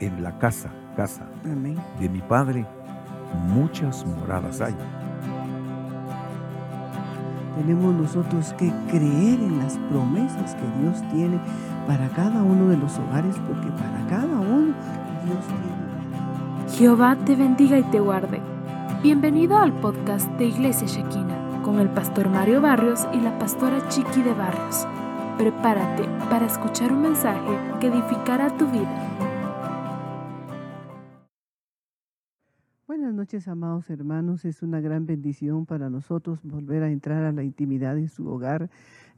en la casa, casa Amén. de mi Padre, muchas moradas hay. Tenemos nosotros que creer en las promesas que Dios tiene para cada uno de los hogares, porque para cada uno Dios tiene. Jehová te bendiga y te guarde. Bienvenido al podcast de Iglesia Shekina con el pastor Mario Barrios y la pastora Chiqui de Barrios. Prepárate para escuchar un mensaje que edificará tu vida. Noches, amados hermanos. Es una gran bendición para nosotros volver a entrar a la intimidad en su hogar,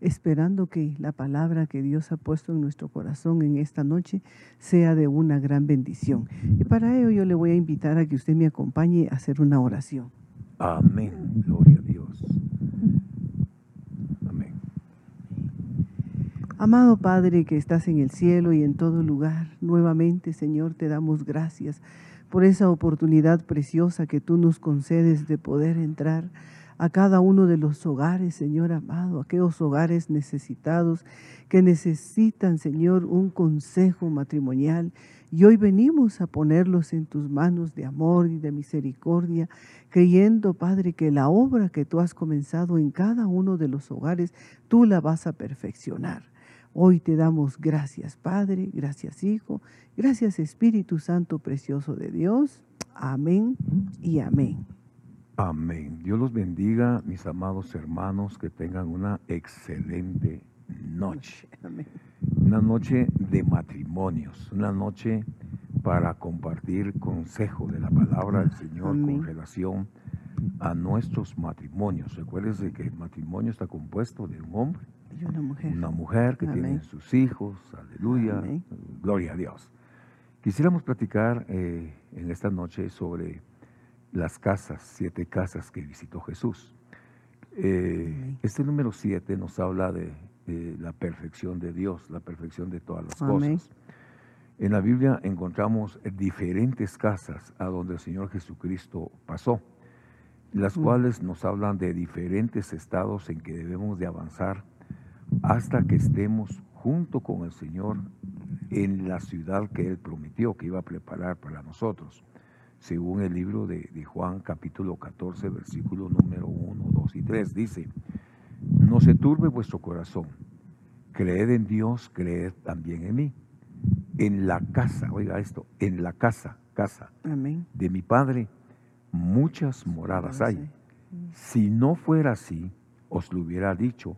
esperando que la palabra que Dios ha puesto en nuestro corazón en esta noche sea de una gran bendición. Y para ello yo le voy a invitar a que usted me acompañe a hacer una oración. Amén. Gloria a Dios. Amén. Amado Padre que estás en el cielo y en todo lugar, nuevamente, Señor, te damos gracias por esa oportunidad preciosa que tú nos concedes de poder entrar a cada uno de los hogares, Señor amado, aquellos hogares necesitados que necesitan, Señor, un consejo matrimonial. Y hoy venimos a ponerlos en tus manos de amor y de misericordia, creyendo, Padre, que la obra que tú has comenzado en cada uno de los hogares, tú la vas a perfeccionar. Hoy te damos gracias, Padre, gracias, Hijo, gracias, Espíritu Santo precioso de Dios. Amén y amén. Amén. Dios los bendiga, mis amados hermanos, que tengan una excelente noche. Amén. Una noche de matrimonios, una noche para compartir consejo de la palabra del Señor Amén. con relación a nuestros matrimonios. Recuérdense que el matrimonio está compuesto de un hombre, Y una mujer. una mujer que tiene sus hijos, aleluya, Amén. gloria a Dios. Quisiéramos platicar eh, en esta noche sobre las casas, siete casas que visitó Jesús. Eh, este número siete nos habla de, de la perfección de Dios, la perfección de todas las Amén. cosas. En la Biblia encontramos diferentes casas a donde el Señor Jesucristo pasó, las Mm. cuales nos hablan de diferentes estados en que debemos de avanzar hasta que estemos junto con el Señor en la ciudad que Él prometió que iba a preparar para nosotros. Según el libro de, de Juan capítulo 14, versículo número 1, 2 y 3, dice, no se turbe vuestro corazón, creed en Dios, creed también en mí. En la casa, oiga esto, en la casa, casa Amén. de mi Padre, muchas moradas hay. Si no fuera así, os lo hubiera dicho,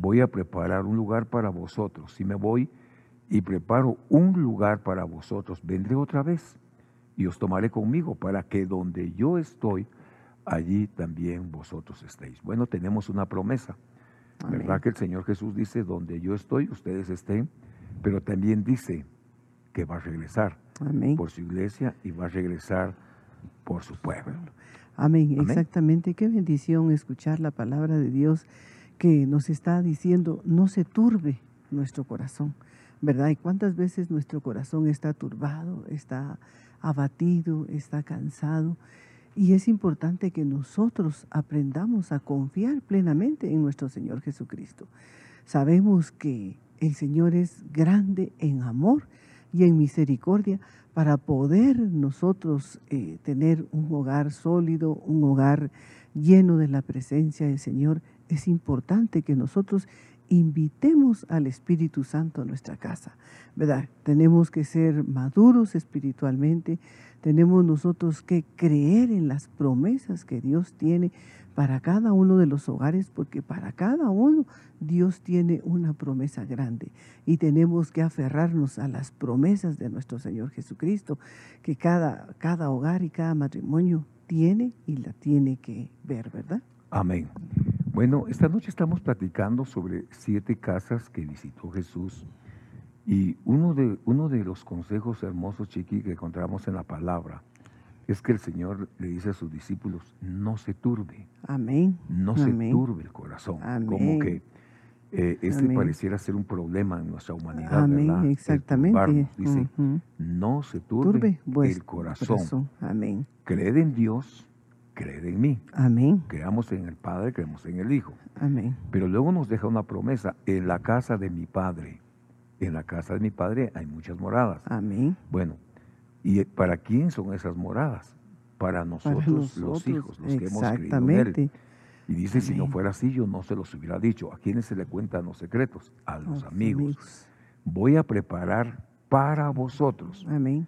voy a preparar un lugar para vosotros. Si me voy y preparo un lugar para vosotros, vendré otra vez y os tomaré conmigo para que donde yo estoy, allí también vosotros estéis. Bueno, tenemos una promesa, Amén. ¿verdad? Que el Señor Jesús dice, donde yo estoy, ustedes estén, pero también dice que va a regresar Amén. por su iglesia y va a regresar por su pueblo. Amén, Amén. exactamente. Qué bendición escuchar la palabra de Dios que nos está diciendo, no se turbe nuestro corazón, ¿verdad? Y cuántas veces nuestro corazón está turbado, está abatido, está cansado. Y es importante que nosotros aprendamos a confiar plenamente en nuestro Señor Jesucristo. Sabemos que el Señor es grande en amor y en misericordia para poder nosotros eh, tener un hogar sólido, un hogar lleno de la presencia del Señor. Es importante que nosotros invitemos al Espíritu Santo a nuestra casa, ¿verdad? Tenemos que ser maduros espiritualmente, tenemos nosotros que creer en las promesas que Dios tiene para cada uno de los hogares, porque para cada uno Dios tiene una promesa grande y tenemos que aferrarnos a las promesas de nuestro Señor Jesucristo, que cada, cada hogar y cada matrimonio tiene y la tiene que ver, ¿verdad? Amén. Bueno, esta noche estamos platicando sobre siete casas que visitó Jesús y uno de, uno de los consejos hermosos, Chiqui, que encontramos en la palabra es que el Señor le dice a sus discípulos, no se turbe, Amén. no se turbe el corazón. Como Amén. que eh, este Amén. pareciera ser un problema en nuestra humanidad, Amén, exactamente. Dice, no se turbe, el corazón. Amén. Creed en Dios, creed en mí. Amén. Creamos en el Padre, creemos en el Hijo. Amén. Pero luego nos deja una promesa, en la casa de mi Padre. En la casa de mi Padre hay muchas moradas. Amén. Bueno, ¿Y para quién son esas moradas? Para nosotros, Para los hijos, los que hemos creído en Él. Y dice, si no fuera así, yo no se los hubiera dicho. ¿A quiénes se le cuentan los secretos? A los Los amigos. Voy a preparar para vosotros. Amén.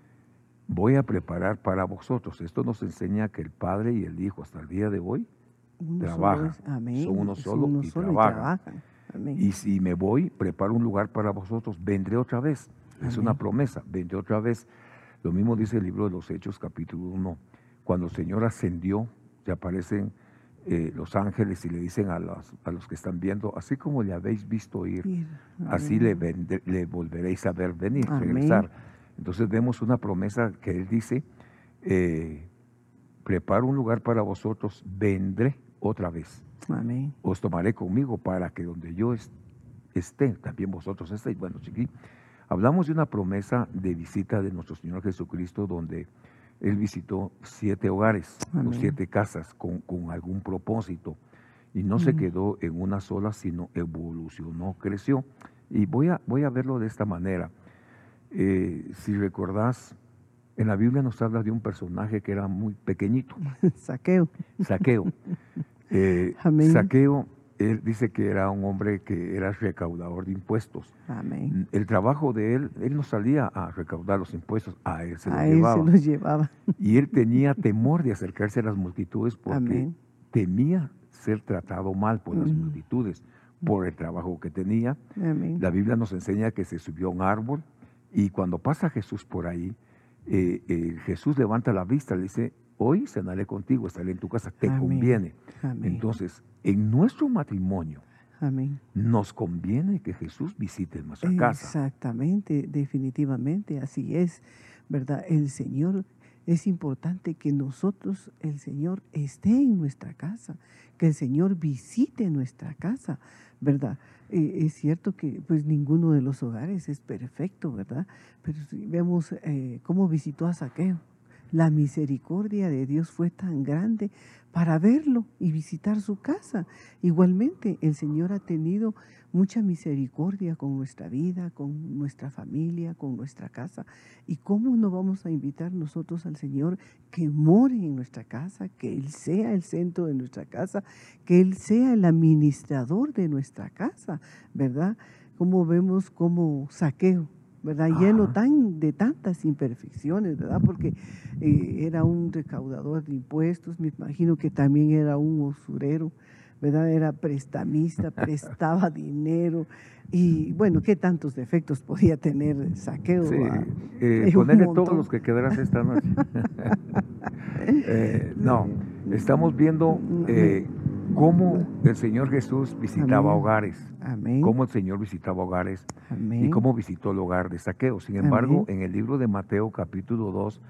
Voy a preparar para vosotros. Esto nos enseña que el Padre y el Hijo hasta el día de hoy Uno Trabajan. amén. Son uno solo uno y solo trabajan. Amén. Y si me voy, preparo un lugar para vosotros, vendré otra vez. Es una promesa, vendré otra vez. Lo mismo dice el libro de los Hechos, capítulo 1. Cuando el Señor ascendió, se aparecen eh, los ángeles y le dicen a los, a los que están viendo, así como le habéis visto ir, Ir. así le, vende- le volveréis a ver venir, Amén. regresar. Entonces vemos una promesa que Él dice, eh, preparo un lugar para vosotros, vendré otra vez Amén. os tomaré conmigo para que donde yo es- esté, también vosotros estéis. Bueno, chiqui, hablamos de una promesa de visita de nuestro Señor Jesucristo donde Él visitó siete hogares o siete casas con, con algún propósito y no se quedó en una sola, sino evolucionó, creció. Y voy a, voy a verlo de esta manera. Eh, si recordás, en la Biblia nos habla de un personaje que era muy pequeñito, Saqueo. Saqueo. Eh, Amén. Saqueo, él dice que era un hombre que era recaudador de impuestos. Amén. El trabajo de él, él no salía a recaudar los impuestos, a él se los A él se llevaba. los llevaba. Y él tenía temor de acercarse a las multitudes porque Amén. temía ser tratado mal por las Ujú. multitudes, por el trabajo que tenía. Amén. La Biblia nos enseña que se subió a un árbol y cuando pasa Jesús por ahí, eh, eh, Jesús levanta la vista, le dice, hoy cenaré contigo, estaré en tu casa, te Amén. conviene. Amén. Entonces, en nuestro matrimonio Amén. nos conviene que Jesús visite nuestra casa. Exactamente, definitivamente, así es, ¿verdad? El Señor, es importante que nosotros, el Señor esté en nuestra casa, que el Señor visite nuestra casa, ¿verdad? Eh, es cierto que pues ninguno de los hogares es perfecto, ¿verdad? Pero si vemos eh, cómo visitó a Saqueo. La misericordia de Dios fue tan grande para verlo y visitar su casa. Igualmente, el Señor ha tenido mucha misericordia con nuestra vida, con nuestra familia, con nuestra casa. ¿Y cómo no vamos a invitar nosotros al Señor que more en nuestra casa, que Él sea el centro de nuestra casa, que Él sea el administrador de nuestra casa, ¿verdad? Como vemos como saqueo. ¿Verdad? Lleno tan, de tantas imperfecciones, ¿verdad? Porque eh, era un recaudador de impuestos, me imagino que también era un usurero, ¿verdad? Era prestamista, prestaba dinero y bueno, ¿qué tantos defectos podía tener saqueo? Sí, ah? eh, ponerle todos los que quedarás esta noche. Eh, no, estamos viendo eh, cómo el Señor Jesús visitaba Amén. hogares, Amén. cómo el Señor visitaba hogares Amén. y cómo visitó el hogar de Saqueo. Sin embargo, en el libro de Mateo capítulo 2,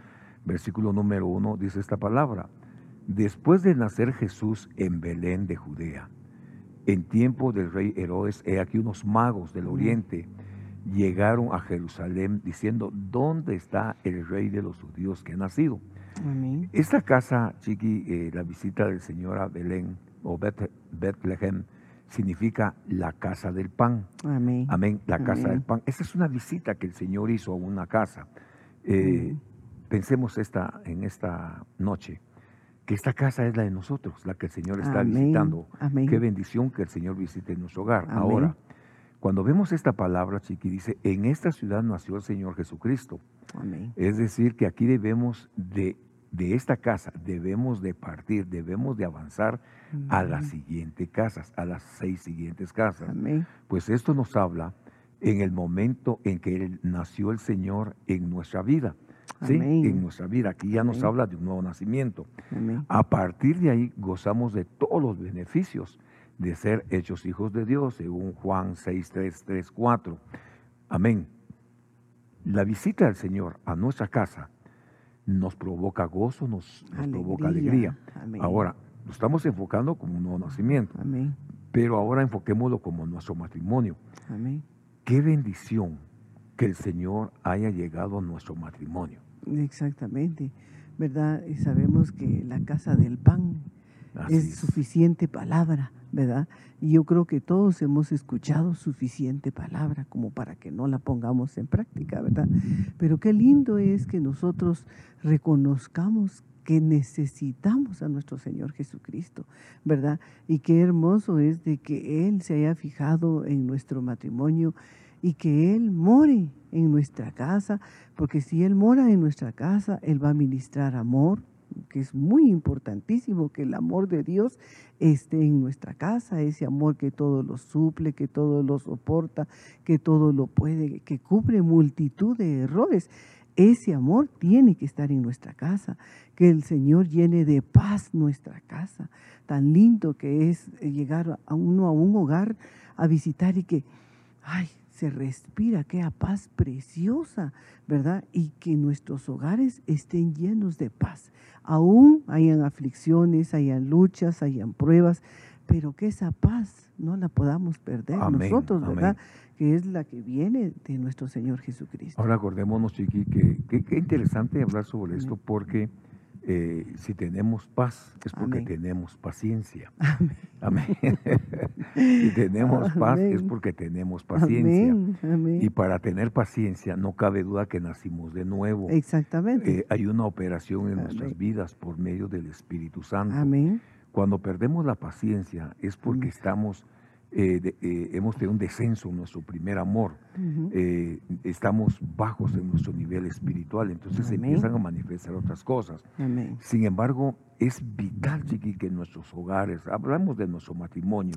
versículo número 1, dice esta palabra. Después de nacer Jesús en Belén de Judea, en tiempo del rey Herodes, he aquí unos magos del oriente llegaron a Jerusalén diciendo, ¿dónde está el rey de los judíos que ha nacido? Amén. Esta casa, Chiqui, eh, la visita del Señor a Belén o Bet- Bethlehem, significa la casa del pan. Amén. Amén, la casa Amén. del pan. Esa es una visita que el Señor hizo a una casa. Eh. Pensemos esta, en esta noche, que esta casa es la de nosotros, la que el Señor está Amén. visitando. Amén. Qué bendición que el Señor visite nuestro hogar. Amén. Ahora, cuando vemos esta palabra, Chiqui, dice, en esta ciudad nació el Señor Jesucristo. Amén. Es decir, que aquí debemos de, de esta casa, debemos de partir, debemos de avanzar a las siguientes casas, a las seis siguientes casas. Amén. Pues esto nos habla en el momento en que nació el Señor en nuestra vida. ¿sí? En nuestra vida. Aquí ya nos habla de un nuevo nacimiento. Amén. A partir de ahí gozamos de todos los beneficios de ser hechos hijos de Dios, según Juan 6, 3, 3, 4. Amén. La visita del Señor a nuestra casa nos provoca gozo, nos, nos provoca alegría. Amén. Ahora, lo estamos enfocando como un nuevo nacimiento, Amén. pero ahora enfoquémoslo como nuestro matrimonio. Amén. Qué bendición que el Señor haya llegado a nuestro matrimonio. Exactamente. ¿Verdad? Y sabemos que la casa del pan es. suficiente palabra ¿verdad? Y yo creo que todos hemos escuchado suficiente palabra como para que no la pongamos en práctica, ¿verdad? Pero qué lindo es que nosotros reconozcamos que necesitamos a nuestro Señor Jesucristo, ¿verdad? Y qué hermoso es de que Él se haya fijado en nuestro matrimonio y que Él more en nuestra casa, porque si Él mora en nuestra casa, Él va a ministrar amor, que es muy importantísimo que el amor de Dios esté en nuestra casa, ese amor que todo lo suple, que todo lo soporta, que todo lo puede, que cubre multitud de errores. Ese amor tiene que estar en nuestra casa, que el Señor llene de paz nuestra casa. Tan lindo que es llegar a uno a un hogar a visitar y que, ay, se respira, qué paz preciosa, ¿verdad? Y que nuestros hogares estén llenos de paz. Aún hayan aflicciones, hayan luchas, hayan pruebas, pero que esa paz no la podamos perder nosotros, ¿verdad? Que es la que viene de nuestro Señor Jesucristo. Ahora acordémonos, Chiqui, que qué interesante hablar sobre esto porque eh, si tenemos paz es porque tenemos paciencia. Amén. si tenemos paz es porque tenemos paciencia. Y para tener paciencia no cabe duda que nacimos de nuevo. Exactamente. Eh, hay una operación en nuestras vidas por medio del Espíritu Santo. Amén. Cuando perdemos la paciencia es porque estamos eh, eh, hemos tenido un descenso en nuestro primer amor, eh, estamos bajos en nuestro nivel espiritual, entonces se empiezan a manifestar otras cosas. Sin embargo, es vital, Chiqui, que en nuestros hogares, hablamos de nuestro matrimonio,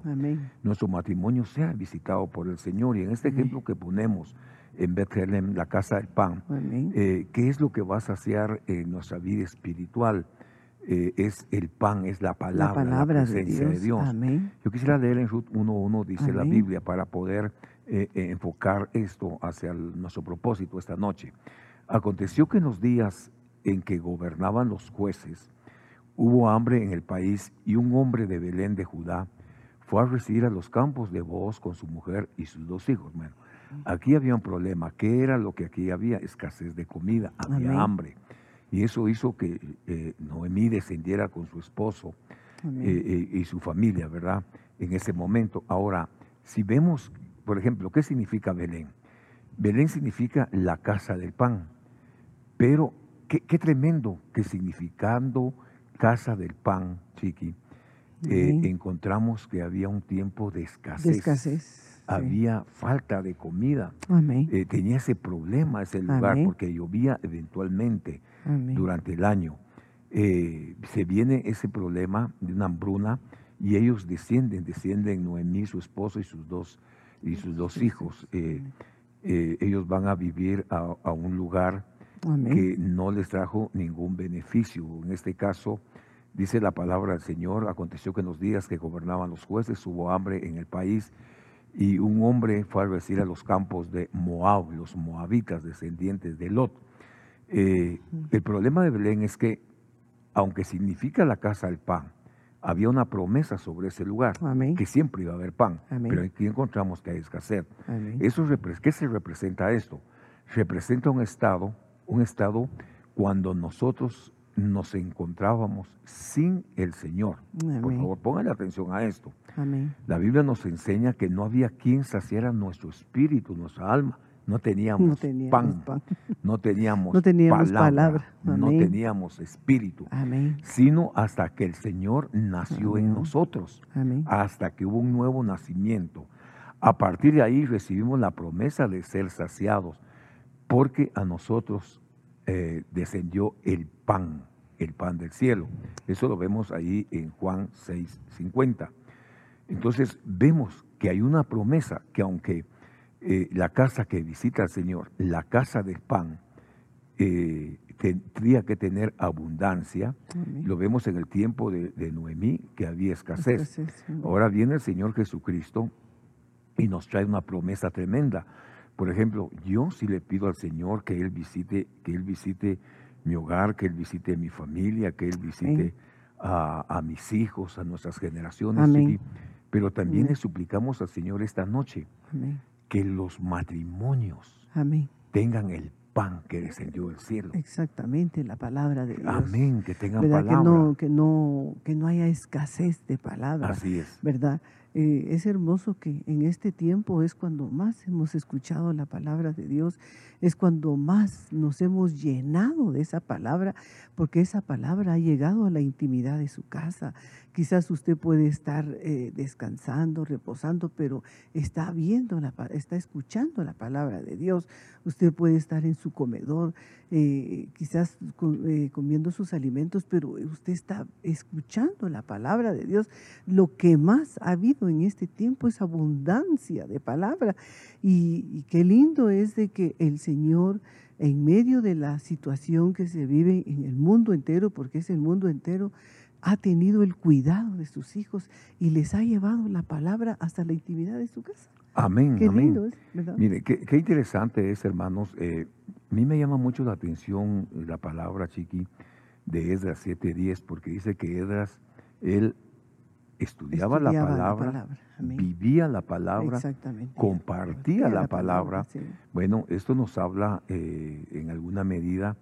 nuestro matrimonio sea visitado por el Señor. Y en este ejemplo que ponemos en Bethlehem, la casa del pan, ¿qué es lo que va a saciar en nuestra vida espiritual? Eh, es el pan, es la palabra, la, presencia de Dios. Yo quisiera leer en Ruth 1.1, dice la Biblia, para poder eh, eh, enfocar esto hacia nuestro propósito esta noche. Aconteció que en los días en que gobernaban los jueces, hubo hambre en el país y un hombre de Belén de Judá fue a residir a los campos de Boaz con su mujer y sus dos hijos. Bueno, aquí había un problema. ¿Qué era lo que aquí había? Escasez de comida, había hambre. Y eso hizo que eh, Noemí descendiera con su esposo eh, eh, y su familia, ¿verdad? En ese momento. Ahora, si vemos, por ejemplo, ¿qué significa Belén? Belén significa la casa del pan. Pero qué, tremendo que significando casa del pan, Chiqui, encontramos que había un tiempo de escasez. De escasez había falta de comida. Eh, tenía ese problema ese lugar porque llovía eventualmente durante el año. Eh, se viene ese problema de una hambruna y ellos descienden, descienden Noemí, su esposo y sus dos, y sus dos hijos. Eh, ellos van a vivir a, un lugar que no les trajo ningún beneficio. En este caso, dice la palabra del Señor, aconteció que en los días que gobernaban los jueces hubo hambre en el país y un hombre fue a decir a los campos de Moab, los moabitas, descendientes de Lot. Eh, el problema de Belén es que, aunque significa la casa del pan, había una promesa sobre ese lugar, que siempre iba a haber pan, pero aquí encontramos que hay escasez. Eso, ¿Qué se representa esto? Representa un estado, un estado cuando nosotros nos encontrábamos sin el Señor. Por favor, pónganle atención a esto. La Biblia nos enseña que no había quien saciara nuestro espíritu, nuestra alma. No teníamos, pan, no teníamos, palabra, no teníamos espíritu, sino hasta que el Señor nació en nosotros, hasta que hubo un nuevo nacimiento. A partir de ahí recibimos la promesa de ser saciados, porque a nosotros eh, descendió el pan, el pan del cielo. Eso lo vemos ahí en Juan 6, 50. Entonces vemos que hay una promesa que aunque eh, la casa que visita el Señor, la casa del pan, eh, tendría que tener abundancia. Lo vemos en el tiempo de, Noemí, que había escasez. Ahora viene el Señor Jesucristo y nos trae una promesa tremenda. Por ejemplo, yo sí le pido al Señor que Él visite, que Él visite mi hogar, que Él visite mi familia, que Él visite a, mis hijos, a nuestras generaciones. Pero también le suplicamos al Señor esta noche que los matrimonios tengan el pan que descendió del cielo. Exactamente, la palabra de Dios. Amén, que tengan ¿Verdad? palabra. Que no, que no, que no haya escasez de palabras. Así es. ¿verdad? Eh, es hermoso que en este tiempo es cuando más hemos escuchado la palabra de Dios, es cuando más nos hemos llenado de esa palabra, porque esa palabra ha llegado a la intimidad de su casa. Quizás usted puede estar eh, descansando, reposando, pero está viendo, la, está escuchando la palabra de Dios. Usted puede estar en su comedor, eh, quizás eh, comiendo sus alimentos, pero usted está escuchando la palabra de Dios. Lo que más ha habido en este tiempo es abundancia de palabra. Y, y qué lindo es de que el Señor, en medio de la situación que se vive en el mundo entero, porque es el mundo entero, ha tenido el cuidado de sus hijos y les ha llevado la palabra hasta la intimidad de su casa. Amén, Qué amén. lindo es, ¿verdad? Mire, qué, qué interesante es, hermanos. eh, a mí me llama mucho la atención la palabra, Chiqui, de Esdras 7.10, porque dice que Esdras, él estudiaba, la palabra, vivía la palabra, compartía la palabra. sí. Bueno, esto nos habla eh, en alguna medida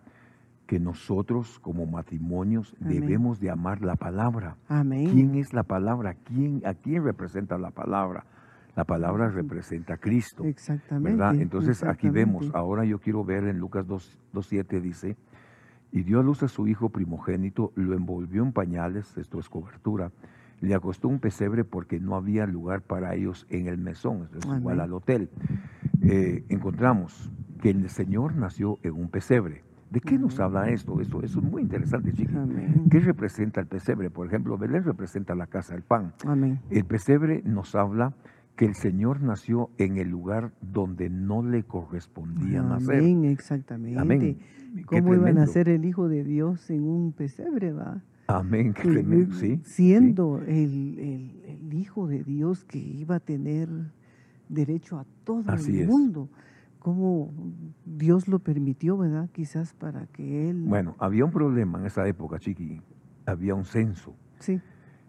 que nosotros como matrimonios Amén. debemos de amar la palabra. Amén. ¿Quién es la palabra? ¿Quién, ¿A quién representa la palabra? La palabra representa a Cristo. Exactamente. ¿verdad? Entonces aquí vemos, ahora yo quiero ver en Lucas 2 2.7 dice, y dio a luz a su hijo primogénito, lo envolvió en pañales, esto es cobertura, le acostó un pesebre porque no había lugar para ellos en el mesón, esto es igual al hotel. Eh, encontramos que el Señor nació en un pesebre. ¿De qué nos habla esto? Esto, eso es muy interesante, chicos. Amén. ¿Qué representa el pesebre? Por ejemplo, Belén representa la casa del pan. Amén. El pesebre nos habla que el Señor nació en el lugar donde no le correspondía nacer. Amén, exactamente. Amén. ¿Cómo iba a nacer el Hijo de Dios en un pesebre, va? Amén, qué tremendo, sí. Siendo el, el- el Hijo de Dios que iba a tener derecho a todo Así el es. ¿Cómo Dios lo permitió, verdad? Quizás para que Él... Bueno, había un problema en esa época, chiqui. Había un censo. Sí.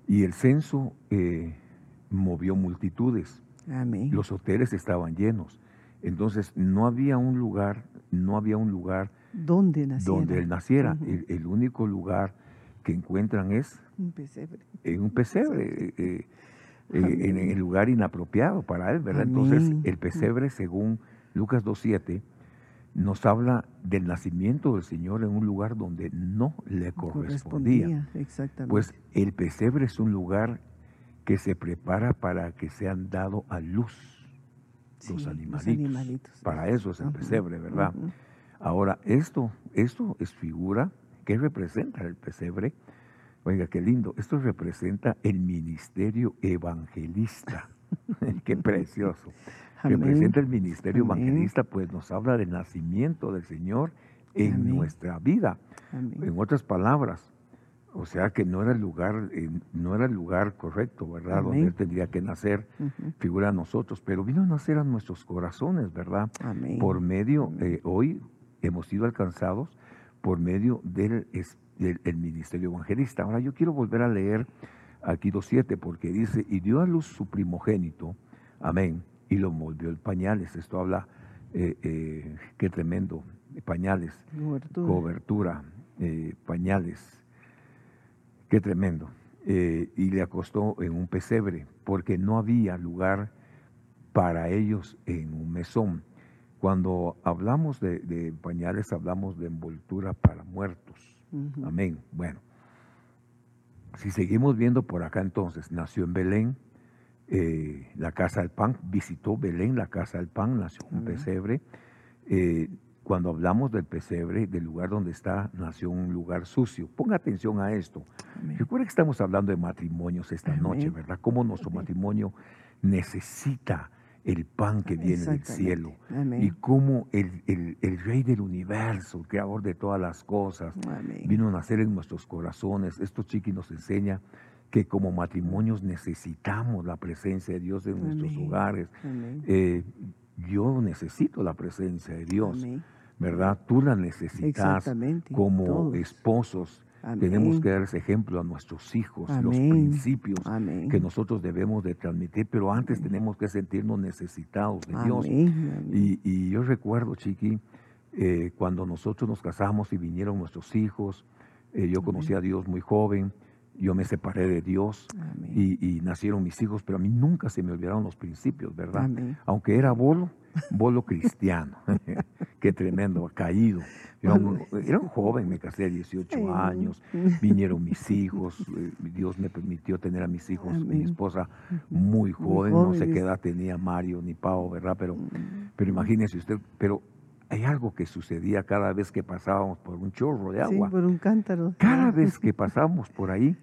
Y el censo eh, movió multitudes. Amén. Los hoteles estaban llenos. Entonces, no había un lugar, no había un lugar ¿Dónde nació? donde él naciera. El, el único lugar que encuentran es Un pesebre. en un pesebre, eh, eh, en el lugar inapropiado para él, ¿verdad? Entonces, el pesebre, según Lucas 2.7, nos habla del nacimiento del Señor en un lugar donde no le correspondía. Exactamente. Pues el pesebre es un lugar que se prepara para que sean dado a luz Sí, los los animalitos. animalitos. Para eso es el pesebre, ¿verdad? Ahora, esto, esto es figura, ¿qué representa el pesebre? Oiga, qué lindo, esto representa el ministerio evangelista. qué precioso. Amén. Representa el ministerio Amén. evangelista, pues nos habla del nacimiento del Señor en Amén. nuestra vida. Amén. En otras palabras, o sea que no era el lugar, eh, no era el lugar correcto, ¿verdad? Donde él tendría que nacer, figura a nosotros, pero vino a nacer a nuestros corazones, ¿verdad? Amén. por medio, eh, hoy hemos sido alcanzados por medio del, del- el ministerio evangelista. Ahora yo quiero volver a leer aquí 2.7 porque dice, y dio a luz su primogénito, amén, y lo envolvió en pañales. Esto habla, eh, eh, qué tremendo, pañales, Cobertura. cobertura, eh, pañales, qué tremendo. Y le acostó en un pesebre porque no había lugar para ellos en un mesón. Cuando hablamos de, de pañales, hablamos de envoltura para muertos. Amén. Bueno, si seguimos viendo por acá entonces, nació en Belén, eh, la casa del pan, visitó Belén, la casa del pan, nació un pesebre. Eh, cuando hablamos del pesebre, del lugar donde está, nació un lugar sucio. Ponga atención a esto. Amén. Recuerda que estamos hablando de matrimonios esta Amén. noche, ¿verdad? Cómo nuestro Amén. matrimonio necesita el pan que viene del cielo. Amén. Y cómo el, el- el rey del universo, el creador de todas las cosas, Amén. vino a nacer en nuestros corazones. Esto, Chiqui, nos enseña que como matrimonios necesitamos la presencia de Dios en nuestros hogares. Eh, yo necesito la presencia de Dios, Amén. ¿verdad? Tú la necesitas como Todos. esposos. Amén. Tenemos que dar ese ejemplo a nuestros hijos, los Amén. principios Amén. que nosotros debemos de transmitir, pero antes tenemos que sentirnos necesitados de Dios. Y yo recuerdo, Chiqui, eh, cuando nosotros nos casamos y vinieron nuestros hijos, eh, yo conocí a Dios muy joven, yo me separé de Dios y, nacieron mis hijos, pero a mí nunca se me olvidaron los principios, ¿verdad? Aunque era bolo, bolo cristiano. Qué tremendo, caído. Era un, joven, me casé a 18 años, vinieron mis hijos, eh, Dios me permitió tener a mis hijos, mi esposa muy joven, no sé qué edad tenía Mario ni Pau, ¿verdad? Pero, pero imagínese usted, pero hay algo que sucedía cada vez que pasábamos por un chorro de agua. Sí, por un cántaro. Cada vez que pasábamos por ahí,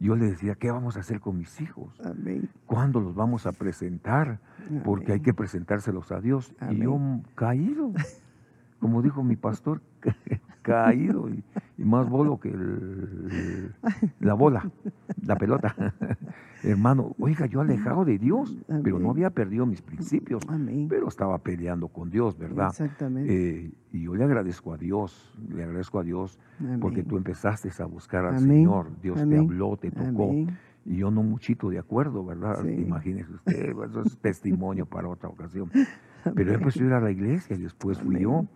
yo le decía, ¿qué vamos a hacer con mis hijos? Amén. ¿Cuándo los vamos a presentar? Porque hay que presentárselos a Dios. Y yo caído, como dijo mi pastor, caído y, más bolo que la bola, la pelota. Hermano, oiga, yo alejado de Dios, pero no había perdido mis principios, pero estaba peleando con Dios, ¿verdad? Exactamente. Eh, y yo le agradezco a Dios, le agradezco a Dios porque tú empezaste a buscar al Señor, Dios te habló, te tocó. Y yo no muchito de acuerdo, ¿verdad? Imagínese usted, eso es testimonio para otra ocasión. Pero empezó a ir a la iglesia y después fui yo.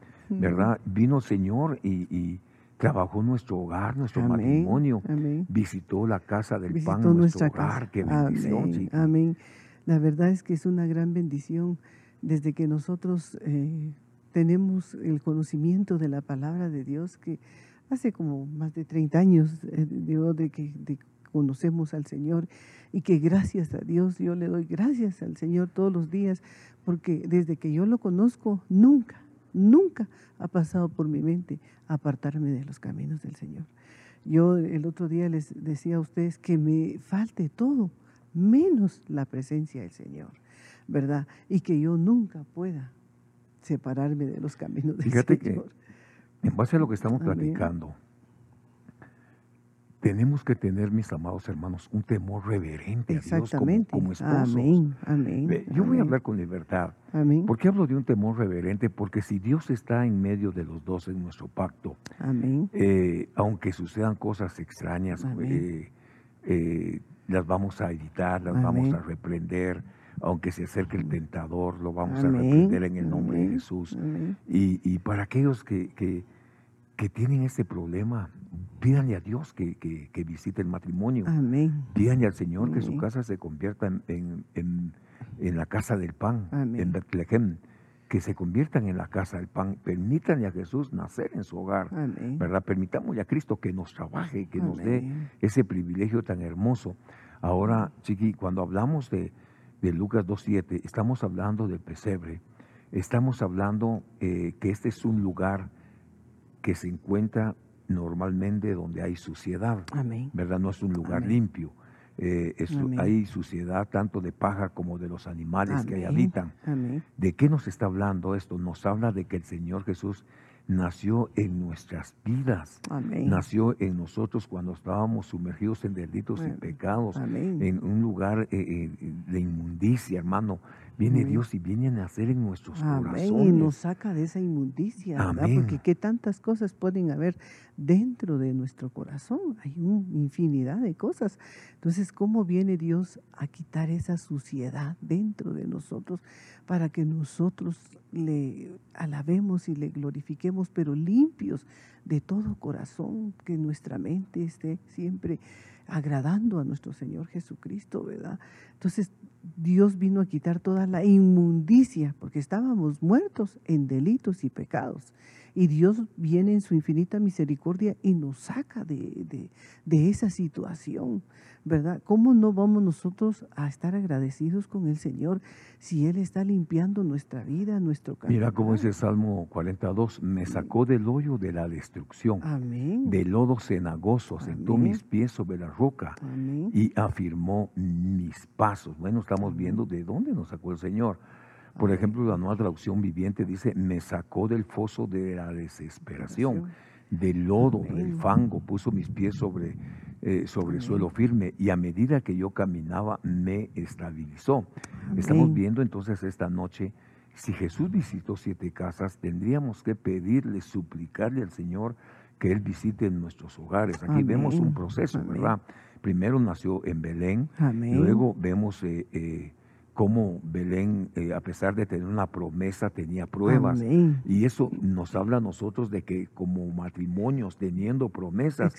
¿Verdad? Vino el Señor y, trabajó nuestro hogar, nuestro matrimonio, visitó la casa del pan, nuestro hogar, qué bendición. Amén. La verdad es que es una gran bendición desde que nosotros eh, tenemos el conocimiento de la palabra de Dios, que hace como más de 30 años eh, de que conocemos al Señor y que gracias a Dios yo le doy gracias al Señor todos los días, porque desde que yo lo conozco, nunca, Nunca ha pasado por mi mente apartarme de los caminos del Señor. Yo el otro día les decía a ustedes que me falte todo, menos la presencia del Señor, ¿verdad? Y que yo nunca pueda separarme de los caminos del Fíjate Señor. que en base a lo que estamos platicando, tenemos que tener, mis amados hermanos, un temor reverente a Dios como, como esposos. Amén, amén. Yo voy a hablar con libertad. Amén. ¿Por qué hablo de un temor reverente? Porque si Dios está en medio de los dos en nuestro pacto, amén. Eh, aunque sucedan cosas extrañas, eh, eh, las vamos a evitar, las vamos a reprender. Aunque se acerque el tentador, lo vamos a reprender en el nombre de Jesús. Y, y, para aquellos que, que, que tienen ese problema, Pídanle a Dios que, que, visite el matrimonio. Amén. Pídanle al Señor que su casa se convierta en, en, en, la casa del pan, en Bethlehem. Que se conviertan en la casa del pan. Permítanle a Jesús nacer en su hogar. ¿Verdad? Permitámosle a Cristo que nos trabaje, que nos dé ese privilegio tan hermoso. Ahora, Chiqui, cuando hablamos de, de Lucas 2.7, estamos hablando del pesebre. Estamos hablando eh, que este es un lugar que se encuentra normalmente donde hay suciedad, ¿verdad? No es un lugar limpio. Eh, hay suciedad tanto de paja como de los animales que ahí habitan. ¿De qué nos está hablando esto? Nos habla de que el Señor Jesús nació en nuestras vidas. Nació en nosotros cuando estábamos sumergidos en delitos y pecados, en un lugar eh, eh, de inmundicia, hermano. Viene Dios y viene a nacer en nuestros corazones. Y nos saca de esa inmundicia, ¿verdad? Porque qué tantas cosas pueden haber dentro de nuestro corazón. Hay una infinidad de cosas. Entonces, ¿cómo viene Dios a quitar esa suciedad dentro de nosotros para que nosotros le alabemos y le glorifiquemos, pero limpios de todo corazón, que nuestra mente esté siempre agradando a nuestro Señor Jesucristo, ¿verdad? Entonces, Dios vino a quitar toda la inmundicia, porque estábamos muertos en delitos y pecados. Y Dios viene en su infinita misericordia y nos saca de, esa situación, ¿verdad? ¿Cómo no vamos nosotros a estar agradecidos con el Señor si Él está limpiando nuestra vida, nuestro camino? Mira cómo dice el Salmo 42, me sacó del hoyo de la destrucción, Amén. del lodo cenagoso, sentó mis pies sobre la roca y afirmó mis pasos. Bueno, estamos viendo de dónde nos sacó el Señor. Por ejemplo, la nueva traducción viviente dice, me sacó del foso de la desesperación, del lodo, del fango, puso mis pies sobre, eh, sobre suelo firme y a medida que yo caminaba me estabilizó. Estamos viendo entonces esta noche, si Jesús visitó siete casas, tendríamos que pedirle, suplicarle al Señor que Él visite nuestros hogares. Aquí vemos un proceso, ¿verdad? Primero nació en Belén, luego vemos... Eh, eh, cómo Belén, eh, a pesar de tener una promesa, tenía pruebas. Amén. Y eso nos habla a nosotros de que como matrimonios, teniendo promesas,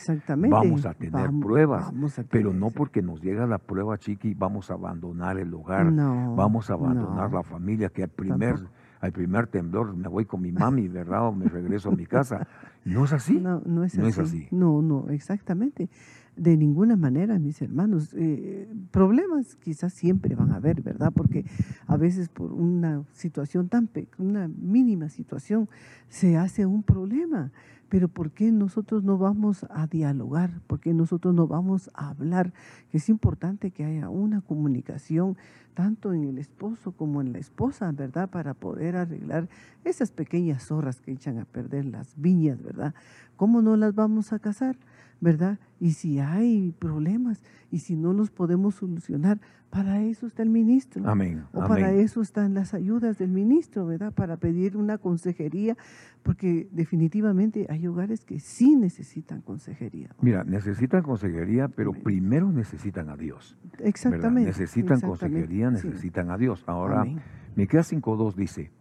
vamos a tener Vamos- pruebas. vamos a Pero no porque nos llega la prueba, chiqui, vamos a abandonar el hogar, No, vamos a abandonar no, la familia, que al primer, tampoco. al primer temblor me voy con mi mami, ¿verdad? O me regreso a mi casa. No es así. No, no es No es así. así. No, no, exactamente. De ninguna manera, mis hermanos. Eh, problemas quizás siempre van a haber, ¿verdad? Porque a veces por una situación tan una mínima situación se hace un problema. Pero ¿por qué nosotros no vamos a dialogar? ¿Por qué nosotros no vamos a hablar? Que es importante que haya una comunicación tanto en el esposo como en la esposa, ¿verdad? Para poder arreglar esas pequeñas zorras que echan a perder las viñas, ¿verdad? ¿Cómo no las vamos a casar? ¿Verdad? Y si hay problemas y si no los podemos solucionar, para eso está el ministro. Amén. O para eso están las ayudas del ministro, ¿verdad? Para pedir una consejería, porque definitivamente hay hogares que sí necesitan consejería. Mira, necesitan consejería, pero Amén. primero necesitan a Dios. ¿verdad? Exactamente. Necesitan exactamente, consejería, sí. necesitan a Dios. Ahora, Amén. Miqueas 5.2 dice,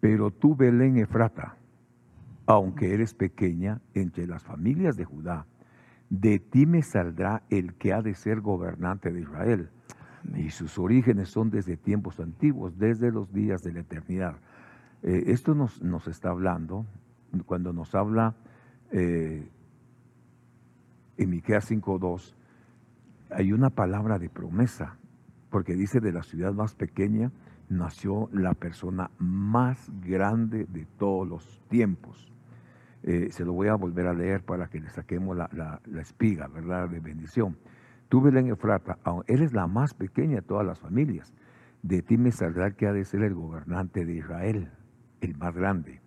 pero tú, Belén Efrata, aunque eres pequeña entre las familias de Judá, de ti me saldrá el que ha de ser gobernante de Israel. Y sus orígenes son desde tiempos antiguos, desde los días de la eternidad. Eh, esto nos, nos está hablando, cuando nos habla eh, en Miqueas 5.2, hay una palabra de promesa, porque dice de la ciudad más pequeña nació la persona más grande de todos los tiempos. Eh, se lo voy a volver a leer para que le saquemos la, espiga, ¿verdad? De bendición. Tú, Belén Efrata, eres la más pequeña de todas las familias. De ti me saldrá que ha de ser el gobernante de Israel, el más grande.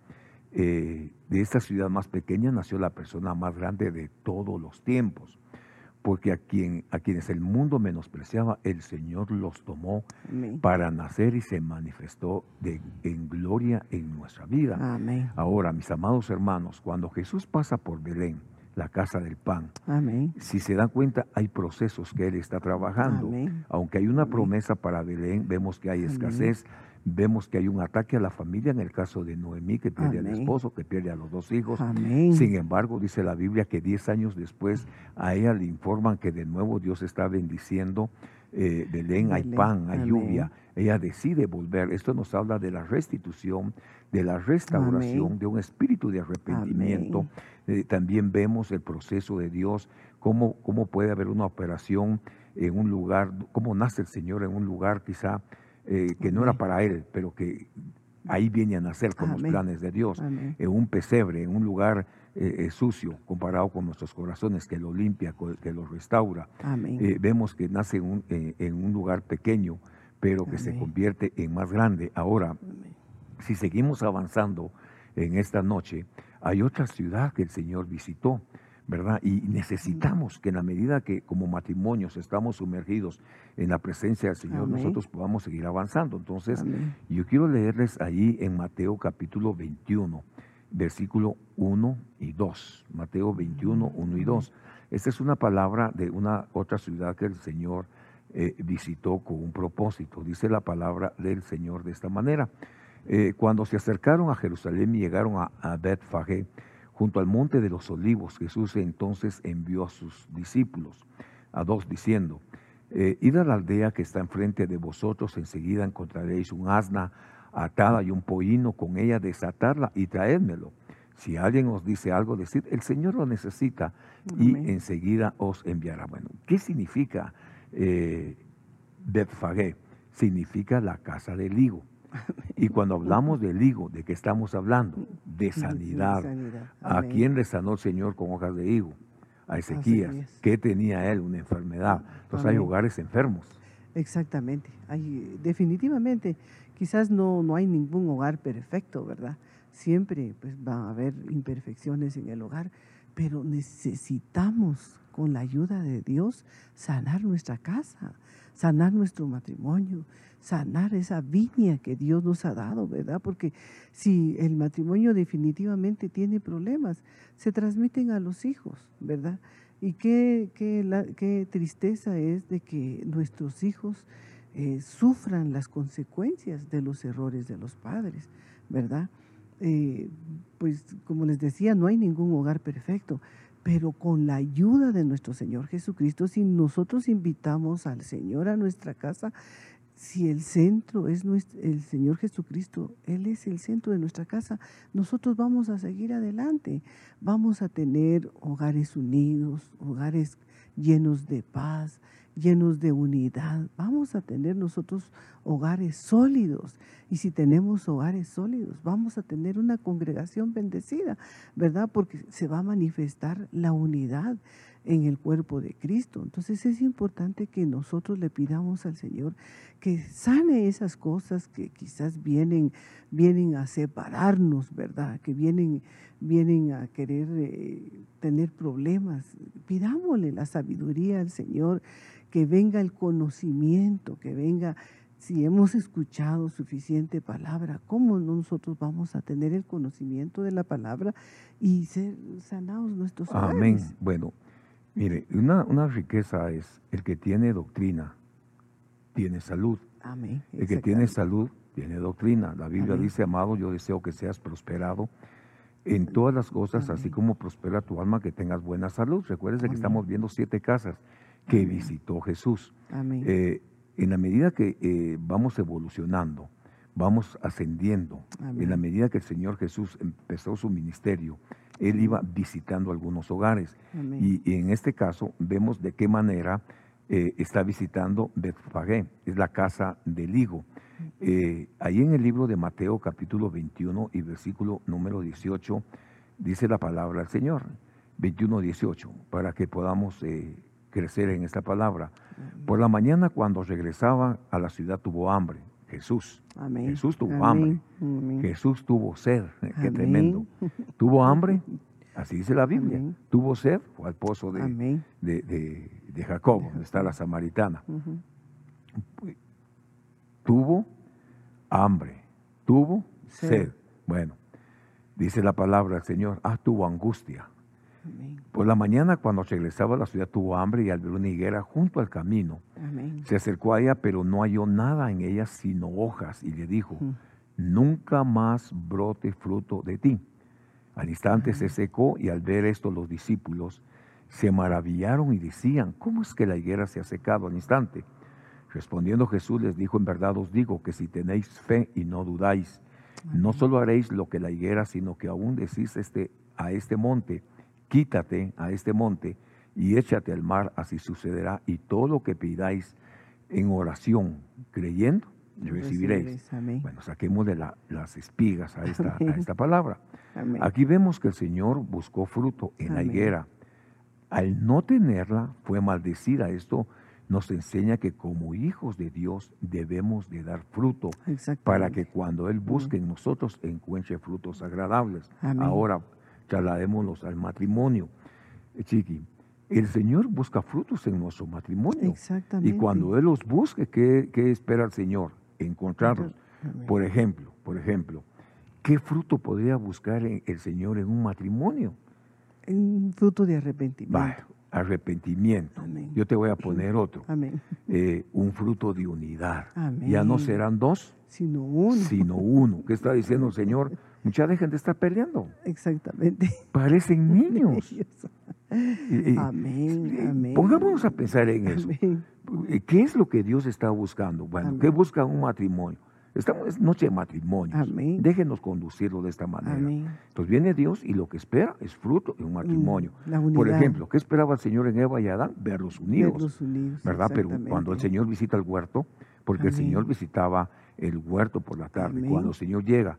Eh, de esta ciudad más pequeña nació la persona más grande de todos los tiempos, porque a, quien, a quienes el mundo menospreciaba, el Señor los tomó Amén. para nacer y se manifestó de- en gloria en nuestra vida. Amén. Ahora, mis amados hermanos, cuando Jesús pasa por Belén, la casa del pan, Amén. si se dan cuenta, hay procesos que Él está trabajando. Amén. Aunque hay una promesa para Belén, vemos que hay escasez, vemos que hay un ataque a la familia en el caso de Noemí, que pierde al Amén. esposo, que pierde a los dos hijos. Amén. Sin embargo, dice la Biblia que 10 años después a ella le informan que de nuevo Dios está bendiciendo eh, Belén, hay pan, hay amén. lluvia. Ella decide volver. Esto nos habla de la restitución, de la restauración, Amén. de un espíritu de arrepentimiento. Eh, también vemos el proceso de Dios, cómo, cómo puede haber una operación en un lugar, cómo nace el Señor en un lugar quizá eh, que no era para Él, pero que ahí viene a nacer con los planes de Dios Amén. en un pesebre, en un lugar eh, eh, sucio comparado con nuestros corazones, que lo limpia, que lo restaura. Eh, vemos que nace en un, eh, en un lugar pequeño, pero que se convierte en más grande. Ahora, si seguimos avanzando en esta noche, hay otra ciudad que el Señor visitó, ¿verdad? Y necesitamos que en la medida que como matrimonios estamos sumergidos en la presencia del Señor, Amén. nosotros podamos seguir avanzando. Entonces, Amén. yo quiero leerles ahí en Mateo capítulo 21, versículo 1 y 2. Mateo 21, 1 y 2. Esta es una palabra de una otra ciudad que el Señor eh, visitó con un propósito. Dice la palabra del Señor de esta manera. Eh, cuando se acercaron a Jerusalén y llegaron a, a Betfagé, junto al monte de los olivos, Jesús entonces envió a sus discípulos, a dos, diciendo, eh, id a la aldea que está enfrente de vosotros, enseguida encontraréis un asna atada y un pollino con ella, desatarla y traédmelo. Si alguien os dice algo, decid, el Señor lo necesita y Amén. enseguida os enviará. Bueno, ¿qué significa eh, Betfagé? Significa la casa del higo. Y cuando hablamos del higo, ¿de qué estamos hablando? De sanidad. sanidad. ¿A quién le sanó el Señor con hojas de higo? A Ezequías. Ezequías. ¿Qué tenía él? Una enfermedad. Entonces hay hogares enfermos. Exactamente. Hay, definitivamente, quizás no, no hay ningún hogar perfecto, ¿verdad? Siempre pues, va a haber imperfecciones en el hogar, pero necesitamos, con la ayuda de Dios, sanar nuestra casa, sanar nuestro matrimonio, sanar esa viña que Dios nos ha dado, ¿verdad? Porque si el matrimonio definitivamente tiene problemas, se transmiten a los hijos, ¿verdad? Y qué, qué, tristeza es de que nuestros hijos eh, sufran las consecuencias de los errores de los padres, ¿verdad? Eh, pues como les decía, no hay ningún hogar perfecto, pero con la ayuda de nuestro Señor Jesucristo, si nosotros invitamos al Señor a nuestra casa, si el centro es nuestro, el Señor Jesucristo, Él es el centro de nuestra casa, nosotros vamos a seguir adelante, vamos a tener hogares unidos, hogares llenos de paz, llenos de unidad. Vamos a tener nosotros hogares sólidos. Y si tenemos hogares sólidos, vamos a tener una congregación bendecida, ¿verdad? Porque se va a manifestar la unidad en el cuerpo de Cristo. Entonces es importante que nosotros le pidamos al Señor que sane esas cosas que quizás vienen, vienen a separarnos, ¿verdad? Que vienen, vienen a querer eh, tener problemas. Pidámosle la sabiduría al Señor que venga el conocimiento, que venga, si hemos escuchado suficiente palabra, ¿cómo nosotros vamos a tener el conocimiento de la palabra y ser sanados nuestros Amén. Bueno, mire, una, una riqueza es el que tiene doctrina, tiene salud. Amén. El que tiene salud, tiene doctrina. La Biblia dice, amado, yo deseo que seas prosperado en todas las cosas, así como prospera tu alma, que tengas buena salud. Recuerden que estamos viendo siete casas que visitó Jesús. Eh, en la medida que eh, vamos evolucionando, vamos ascendiendo, en la medida que el Señor Jesús empezó su ministerio, Él iba visitando algunos hogares. Y, en este caso vemos de qué manera eh, está visitando Betfagé, es la casa del higo. ahí en el libro de Mateo capítulo 21 y versículo número 18 dice la palabra del Señor, 21, 18, para que podamos crecer en esta palabra. Por la mañana cuando regresaba a la ciudad tuvo hambre. Jesús. Jesús tuvo hambre. Jesús tuvo sed. Qué tremendo. Tuvo hambre. Así dice la Biblia. Tuvo sed. Fue al pozo de, de, Jacob, donde está la samaritana. Tuvo hambre. Tuvo sed. Bueno, dice la palabra del Señor. Ah, tuvo angustia. Por la mañana, cuando regresaba a la ciudad, tuvo hambre y al ver una higuera junto al camino, se acercó a ella, pero no halló nada en ella sino hojas y le dijo, nunca más brote fruto de ti. Al instante se secó y al ver esto los discípulos se maravillaron y decían, ¿cómo es que la higuera se ha secado al instante? Respondiendo Jesús les dijo, en verdad os digo que si tenéis fe y no dudáis, no solo haréis lo que la higuera, sino que aún decís este, a este monte, quítate a este monte y échate al mar, así sucederá, y todo lo que pidáis en oración, creyendo, recibiréis. Bueno, saquemos de las espigas a esta, a esta palabra. Aquí vemos que el Señor buscó fruto en la higuera. Al no tenerla, fue maldecida. Esto nos enseña que como hijos de Dios debemos de dar fruto para que cuando Él busque en nosotros encuentre frutos agradables. Ahora, trasladémoslos al matrimonio. Eh, chiqui, el Señor busca frutos en nuestro matrimonio. Exactamente. Y cuando Él los busque, ¿qué, espera el Señor? Encontrarlos. Por ejemplo, por ejemplo, ¿qué fruto podría buscar el Señor en un matrimonio? Un fruto de arrepentimiento. Arrepentimiento. Yo te voy a poner otro. Amén. Eh, un fruto de unidad. Ya no serán dos, sino uno. Sino uno. ¿Qué está diciendo el Señor? Mucha gente está peleando. Exactamente. Parecen niños. amén, amén. Pongámonos a pensar en eso. ¿Qué es lo que Dios está buscando? Bueno, ¿qué busca un matrimonio? Estamos es noche de matrimonio. Déjenos conducirlo de esta manera. Entonces viene Dios y lo que espera es fruto de un matrimonio. Mm, Por ejemplo, ¿qué esperaba el Señor en Eva y Adán? Verlos unidos. Verlos unidos ¿Verdad? Pero cuando el Señor visita el huerto, porque el Señor visitaba el huerto por la tarde, cuando el Señor llega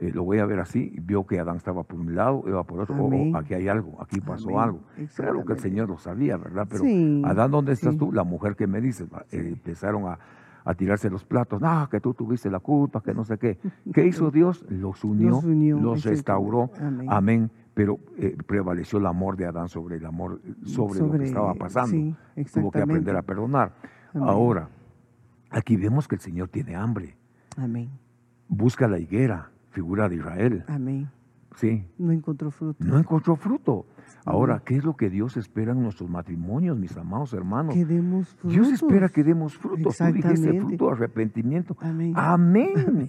eh, lo voy a ver así, vio que Adán estaba por un lado, Eva por otro, oh, aquí hay algo, aquí pasó algo. Claro que el Señor lo sabía, ¿verdad? Pero Adán, ¿dónde estás tú? La mujer que me dices, eh, empezaron a, tirarse los platos, no, que tú tuviste la culpa, que no sé qué. ¿Qué hizo Dios? Los unió, los, restauró, amén. Pero eh, prevaleció el amor de Adán sobre el amor, sobre, lo que estaba pasando. Tuvo que aprender a perdonar. Ahora, aquí vemos que el Señor tiene hambre. Amén. Busca la higuera figura de Israel. Amén. Sí. No encontró fruto. No encontró fruto. Ahora, ¿qué es lo que Dios espera en nuestros matrimonios, mis amados hermanos? Que demos frutos. Dios espera que demos frutos. Tú dijiste fruto arrepentimiento. Amén. Amén.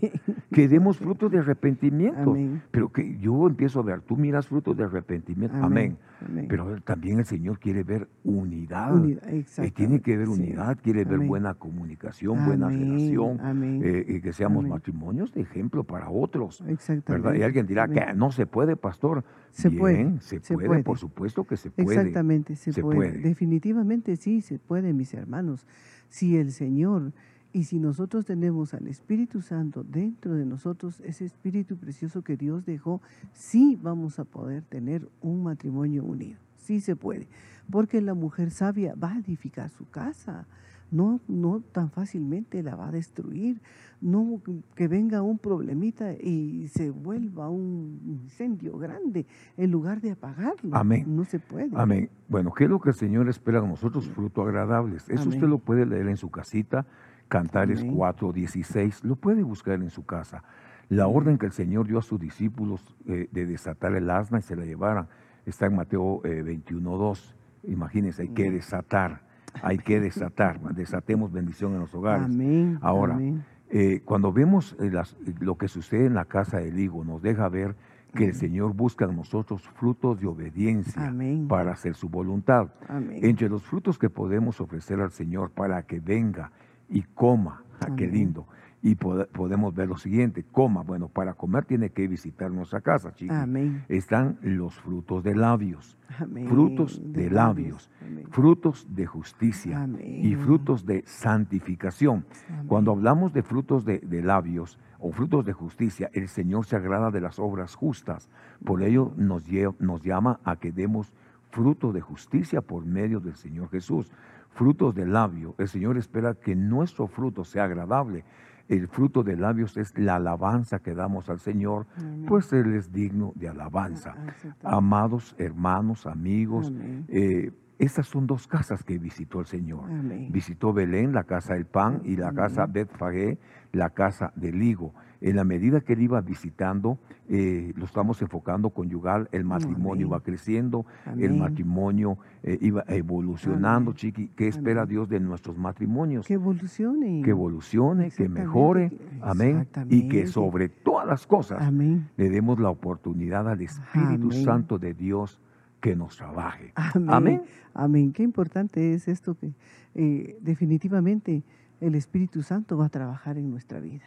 Que demos frutos de arrepentimiento. Amén. Pero que yo empiezo a ver, tú miras frutos de arrepentimiento. Amén. Amén. Pero también el Señor quiere ver unidad. Unidad, Eh, tiene que ver sí. unidad, quiere ver buena comunicación, buena relación, amén, eh, y que seamos matrimonios de ejemplo para otros. Exactamente. ¿verdad? Y alguien dirá que no se puede, pastor. Se Bien, puede, se, se puede, puede. por supuesto que se puede. Exactamente, se, Se puede. puede. Definitivamente sí, se puede, mis hermanos. Si el Señor y si nosotros tenemos al Espíritu Santo dentro de nosotros, ese Espíritu precioso que Dios dejó, sí vamos a poder tener un matrimonio unido. Sí se puede. Porque la mujer sabia va a edificar su casa. No, no tan fácilmente la va a destruir. No que venga un problemita y se vuelva un incendio grande en lugar de apagarlo. Amén. No se puede. Amén. Bueno, ¿qué es lo que el Señor espera de nosotros? Fruto agradables. Eso usted lo puede leer en su casita, Cantares Amén. 4, 16, lo puede buscar en su casa. La orden que el Señor dio a sus discípulos eh, de desatar el asna y se la llevaran está en Mateo eh, 21, 2. Imagínense, hay que desatar, hay que desatar. Desatemos bendición en los hogares. Amén. Ahora, amén. Eh, cuando vemos eh, las- lo que sucede en la casa del higo, nos deja ver que el. Señor busca en nosotros frutos de obediencia Amén. para hacer su voluntad. Amén. Entre los frutos que podemos ofrecer al Señor para que venga y coma, ah, qué lindo. Y pode- podemos ver lo siguiente, coma, bueno, para comer tiene que visitar nuestra casa, chicos. Amén. Están los frutos de labios, Amén. frutos de labios, Amén. frutos de justicia Amén. y frutos de santificación. Cuando hablamos de frutos de, de labios o frutos de justicia, el Señor se agrada de las obras justas. Por ello nos, lle- nos llama a que demos fruto de justicia por medio del Señor Jesús. Frutos de labio. El Señor espera que nuestro fruto sea agradable. El fruto de labios es la alabanza que damos al Señor, Amén. pues Él es digno de alabanza. Ah. Amados hermanos, amigos, eh, estas son dos casas que visitó el Señor. Amén. Visitó Belén, la casa del pan, y la casa Betfagé, la casa del higo. En la medida que él iba visitando, eh, lo estamos enfocando conyugal, el matrimonio Amén. iba creciendo, el matrimonio eh, iba evolucionando, Amén. chiqui. ¿Qué espera. Dios de nuestros matrimonios? Que evolucione. que evolucione, que mejore, amén, y que sobre todas las cosas le demos la oportunidad al Espíritu. Santo de Dios que nos trabaje. Amén. Amén. Amén. Qué importante es esto que eh, definitivamente el Espíritu Santo va a trabajar en nuestra vida,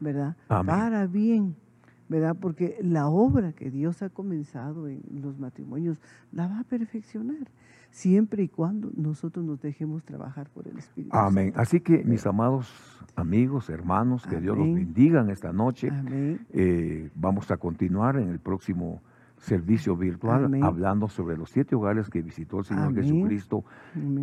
¿verdad? Amén. Para bien, ¿verdad? Porque la obra que Dios ha comenzado en los matrimonios la va a perfeccionar, siempre y cuando nosotros nos dejemos trabajar por el Espíritu Amén. Santo. Así que mis amados amigos, hermanos, que Dios los bendiga en esta noche. Amén. Eh, vamos a continuar en el próximo servicio virtual Amén. hablando sobre los siete hogares que visitó el Señor. Jesucristo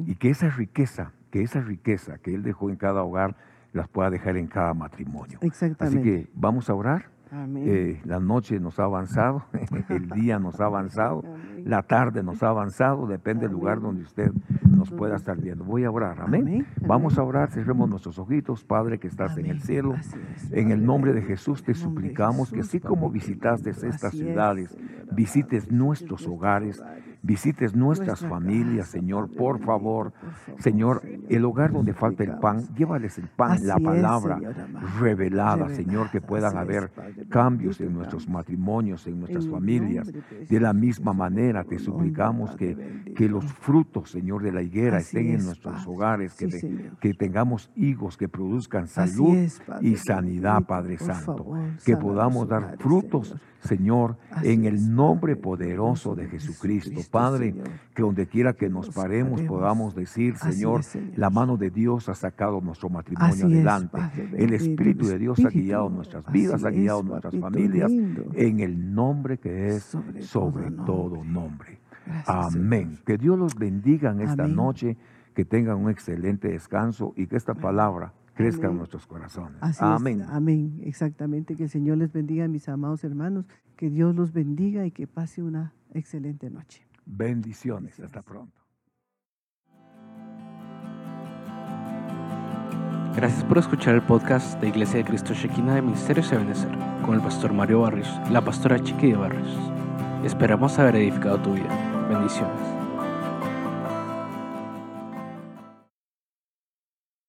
y que esa riqueza, que esa riqueza que Él dejó en cada hogar, las pueda dejar en cada matrimonio. Así Exactamente. que vamos a orar. Amén. Eh, la noche nos ha avanzado, el día nos ha avanzado, Amén. la tarde nos ha avanzado, depende del lugar Amén. donde usted nos pueda estar viendo. Voy a orar, amén. Amén, Vamos a amén. orar, cerremos nuestros ojitos, Padre que estás en el Amén. cielo. Así es, En el nombre de Jesús te suplicamos que así como visitaste estas así es, ciudades, visites nuestros hogares, visites nuestras nuestra familias, Señor, por favor. Señor, el hogar donde falta el pan, llévales el pan, la palabra revelada, Señor, que puedan haber cambios en nuestros matrimonios, en nuestras familias. De la misma manera te suplicamos que, que los frutos, Señor, de la higuera estén en es, nuestros hogares, que, te- que tengamos higos que produzcan salud y sanidad, Padre Santo. que podamos dar frutos, Señor. En el nombre poderoso de Jesucristo. Padre, que donde quiera que nos paremos podamos decir, Señor, la mano de Dios ha sacado nuestro matrimonio adelante. El Espíritu de Dios ha guiado nuestras vidas, ha guiado es, nuestras familias, en el nombre que es Sobre todo nombre. Amén. Que Dios los bendiga en esta noche, que tengan un excelente descanso y que esta palabra crezca en Amén. nuestros corazones. Así Amén. es, amén, exactamente. Que el Señor les bendiga, mis amados hermanos. Que Dios los bendiga y que pase una excelente noche. Bendiciones. Hasta pronto. Gracias por escuchar el podcast de Iglesia de Cristo Shekinah de Ministerios de Benecer con el pastor Mario Barrios y la pastora Chiqui de Barrios. Esperamos haber edificado tu vida. Bendiciones.